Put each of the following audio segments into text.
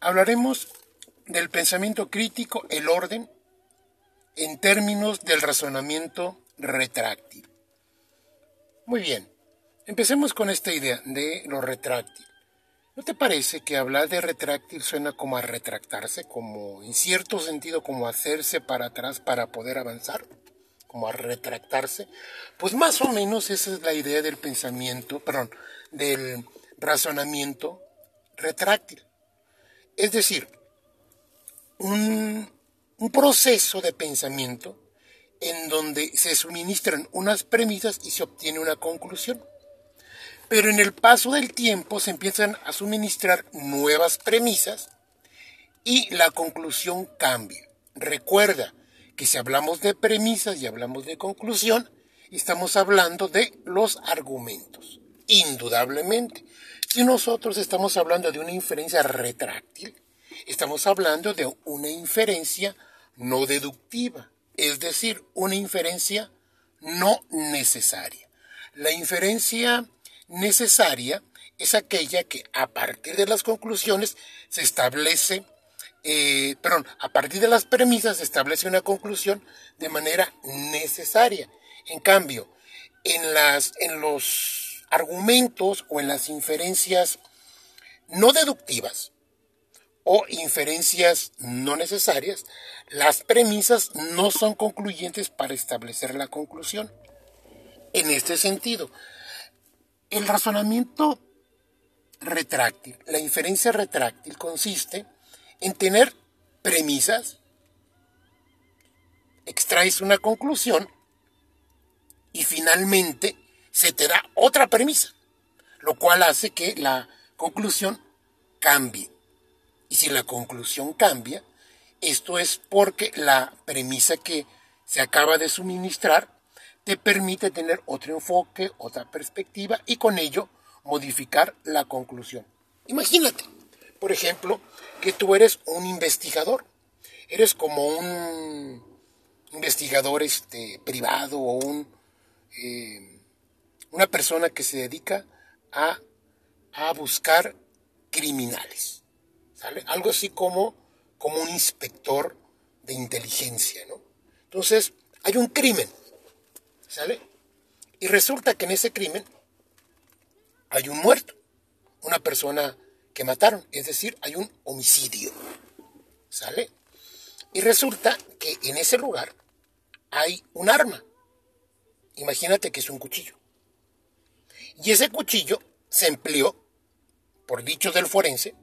hablaremos del pensamiento crítico, el orden, en términos del razonamiento retráctil. Muy bien, empecemos con esta idea de lo retráctil. ¿No te parece que hablar de retráctil suena como a retractarse, como en cierto sentido como hacerse para atrás para poder avanzar? Como a retractarse. Pues más o menos esa es la idea del pensamiento, perdón, del razonamiento retráctil. Es decir, un, proceso de pensamiento en donde se suministran unas premisas y se obtiene una conclusión. Pero en el paso del tiempo se empiezan a suministrar nuevas premisas y la conclusión cambia. Recuerda que si hablamos de premisas y hablamos de conclusión, estamos hablando de los argumentos. Indudablemente. Si nosotros estamos hablando de una inferencia retráctil, estamos hablando de una inferencia no deductiva, es decir, una inferencia no necesaria. La inferencia necesaria es aquella que a partir de las conclusiones se establece, eh, perdón, a partir de las premisas se establece una conclusión de manera necesaria. En cambio, en, las, en los argumentos o en las inferencias no deductivas o inferencias no necesarias, las premisas no son concluyentes para establecer la conclusión. En este sentido, el razonamiento retráctil, la inferencia retráctil consiste en tener premisas, extraes una conclusión y finalmente se te da otra premisa, lo cual hace que la conclusión cambie. Y si la conclusión cambia, esto es porque la premisa que se acaba de suministrar te permite tener otro enfoque, otra perspectiva y con ello modificar la conclusión. Imagínate, por ejemplo, que tú eres un investigador, eres como un investigador este, privado o un, eh, una persona que se dedica a, a buscar criminales, ¿sale? Algo así como, como un inspector de inteligencia, ¿no? Entonces, hay un crimen, ¿Sale? Y resulta que en ese crimen hay un muerto, una persona que mataron, es decir, hay un homicidio. ¿Sale? Y resulta que en ese lugar hay un arma. Imagínate que es un cuchillo. Y ese cuchillo se empleó, por dicho del forense,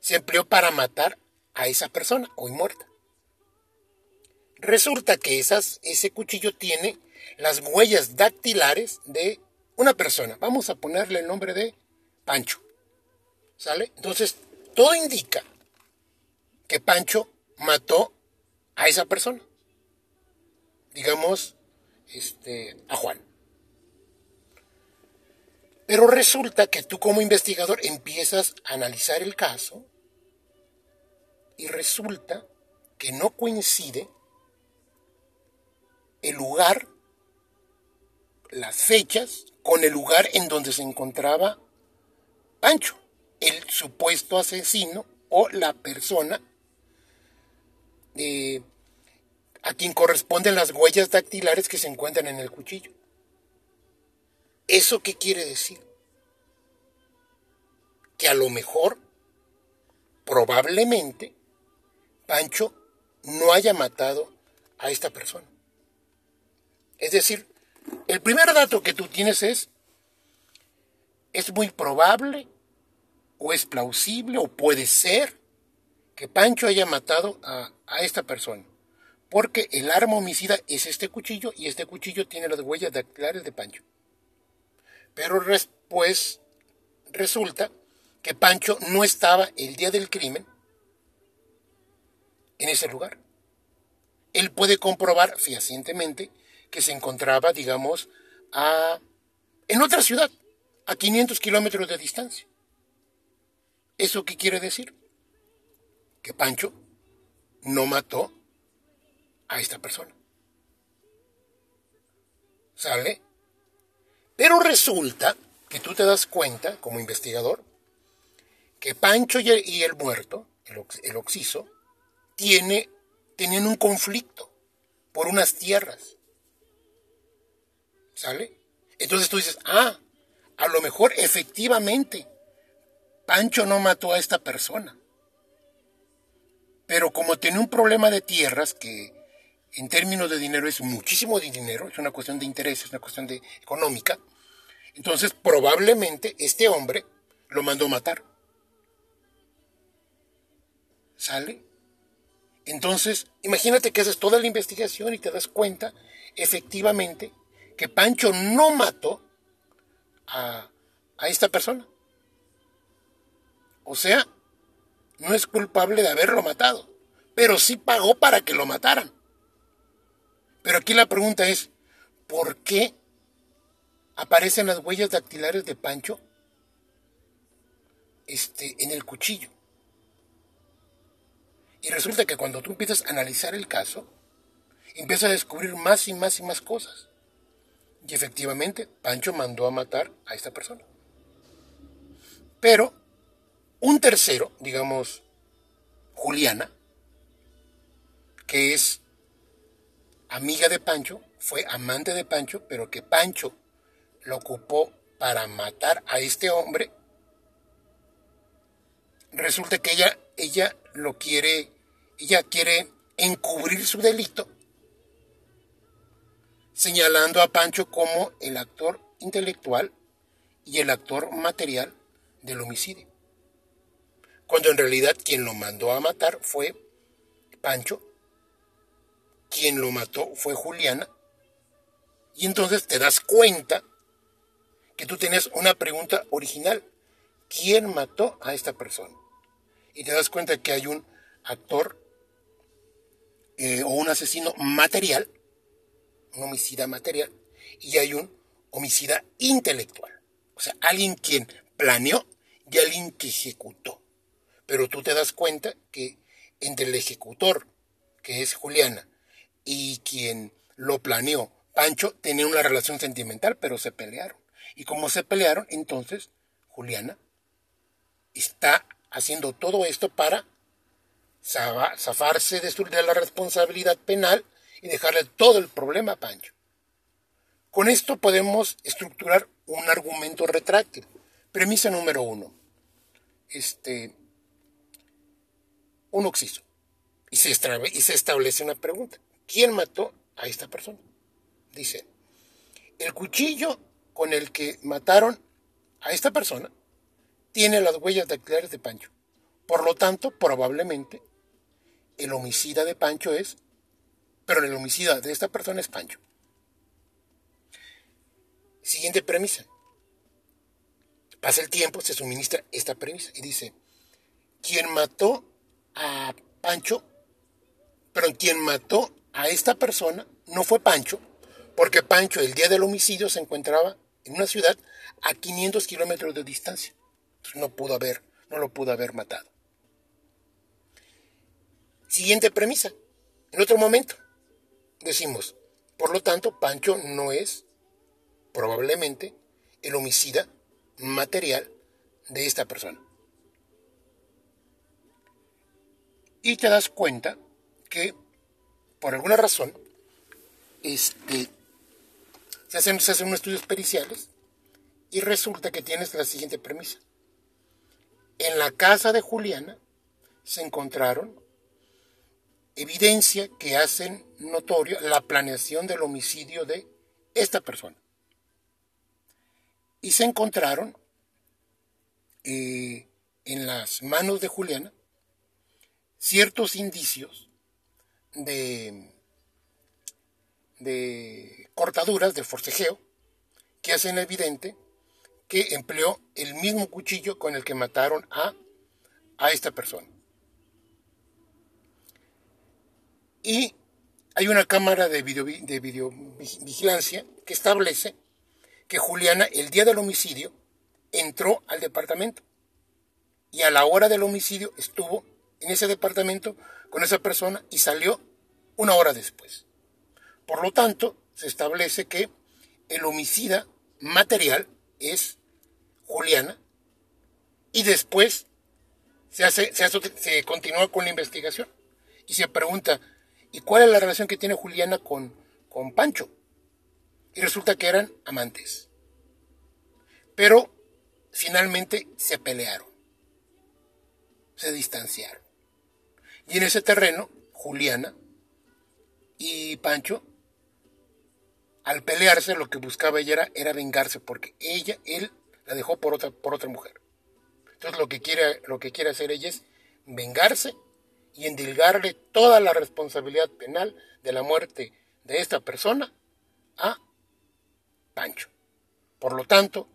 se empleó para matar a esa persona hoy muerta. Resulta que esas, ese cuchillo tiene las huellas dactilares de una persona. Vamos a ponerle el nombre de Pancho. ¿Sale? Entonces, todo indica que Pancho mató a esa persona. Digamos, este, a Juan. Pero resulta que tú como investigador empiezas a analizar el caso y resulta que no coincide el lugar las fechas con el lugar en donde se encontraba Pancho, el supuesto asesino o la persona eh, a quien corresponden las huellas dactilares que se encuentran en el cuchillo. ¿Eso qué quiere decir? Que a lo mejor, probablemente, Pancho no haya matado a esta persona. Es decir, el primer dato que tú tienes es, es muy probable o es plausible o puede ser que Pancho haya matado a, esta persona. Porque el arma homicida es este cuchillo y este cuchillo tiene las huellas dactilares de Pancho. Pero después resulta que Pancho no estaba el día del crimen en ese lugar. Él puede comprobar fehacientemente que se encontraba, digamos, a, en otra ciudad, a 500 kilómetros de distancia. ¿Eso qué quiere decir? Que Pancho no mató a esta persona. ¿Sale? Pero resulta que tú te das cuenta, como investigador, que Pancho y el, muerto, el, oxiso, tiene, tenían un conflicto por unas tierras. ¿Sale? Entonces tú dices, ah, a lo mejor efectivamente Pancho no mató a esta persona. Pero como tiene un problema de tierras que en términos de dinero es muchísimo dinero, es una cuestión de interés, es una cuestión de económica, entonces probablemente este hombre lo mandó matar. ¿Sale? Entonces, imagínate que haces toda la investigación y te das cuenta, efectivamente, que Pancho no mató a, a esta persona. O sea, no es culpable de haberlo matado, pero sí pagó para que lo mataran. Pero aquí la pregunta es, ¿por qué aparecen las huellas dactilares de Pancho este, en el cuchillo? Y resulta que cuando tú empiezas a analizar el caso, empiezas a descubrir más y más y más cosas. Y efectivamente, Pancho mandó a matar a esta persona. Pero un tercero, digamos, Juliana, que es amiga de Pancho, fue amante de Pancho, pero que Pancho lo ocupó para matar a este hombre, resulta que ella, ella lo quiere, ella quiere encubrir su delito, señalando a Pancho como el actor intelectual y el actor material del homicidio. Cuando en realidad quien lo mandó a matar fue Pancho quien lo mató fue Juliana. Y entonces te das cuenta que tú tenías una pregunta original. ¿Quién mató a esta persona? Y te das cuenta que hay un actor eh, o un asesino material, un homicida material, y hay un homicida intelectual. O sea, alguien quien planeó y alguien que ejecutó. Pero tú te das cuenta que entre el ejecutor, que es Juliana, y quien lo planeó, Pancho, tenía una relación sentimental, pero se pelearon. Y como se pelearon, entonces Juliana está haciendo todo esto para zafarse de la responsabilidad penal y dejarle todo el problema a Pancho. Con esto podemos estructurar un argumento retráctil. Premisa número uno. Este, un oxiso. Y se establece una pregunta. ¿Quién mató a esta persona? Dice, el cuchillo con el que mataron a esta persona tiene las huellas dactilares de Pancho. Por lo tanto, probablemente el homicida de Pancho es, pero el homicida de esta persona es Pancho. Siguiente premisa. Pasa el tiempo, se suministra esta premisa y dice, quien mató a Pancho, pero quien mató a esta persona no fue Pancho, porque Pancho el día del homicidio se encontraba en una ciudad a 500 kilómetros de distancia. no pudo haber, no lo pudo haber matado. Siguiente premisa. En otro momento decimos, por lo tanto, Pancho no es probablemente el homicida material de esta persona. Y te das cuenta que por alguna razón, este, se hacen, se hacen unos estudios periciales y resulta que tienes la siguiente premisa. En la casa de Juliana se encontraron evidencia que hacen notorio la planeación del homicidio de esta persona. Y se encontraron eh, en las manos de Juliana ciertos indicios de, de cortaduras, de forcejeo, que hacen evidente que empleó el mismo cuchillo con el que mataron a, a esta persona. Y hay una cámara de, video, de videovigilancia que establece que Juliana el día del homicidio entró al departamento y a la hora del homicidio estuvo en ese departamento con esa persona y salió una hora después. Por lo tanto, se establece que el homicida material es Juliana y después se, hace, se, continúa con la investigación y se pregunta, ¿y cuál es la relación que tiene Juliana con, con Pancho? Y resulta que eran amantes. Pero finalmente se pelearon, se distanciaron. Y en ese terreno, Juliana y Pancho, al pelearse, lo que buscaba ella era, vengarse, porque ella, él, la dejó por otra, por otra mujer. Entonces lo que quiere, lo que quiere hacer ella es vengarse y endilgarle toda la responsabilidad penal de la muerte de esta persona a Pancho. Por lo tanto,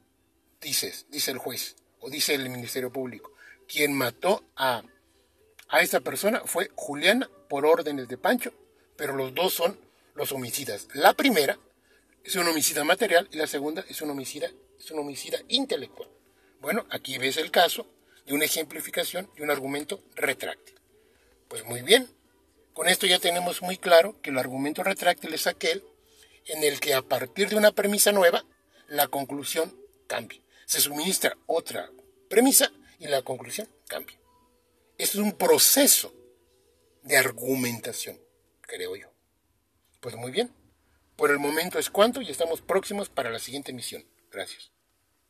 dices, dice el juez o dice el Ministerio Público, quien mató a, a esta persona fue Juliana por órdenes de Pancho, pero los dos son los homicidas. La primera es un homicida material y la segunda es un homicida, es un homicida intelectual. Bueno, aquí ves el caso de una ejemplificación y un argumento retráctil. Pues muy bien, con esto ya tenemos muy claro que el argumento retráctil es aquel en el que a partir de una premisa nueva, la conclusión cambia. Se suministra otra premisa y la conclusión cambia. Es un proceso de argumentación, creo yo. Pues muy bien. Por el momento es cuanto y estamos próximos para la siguiente misión. Gracias.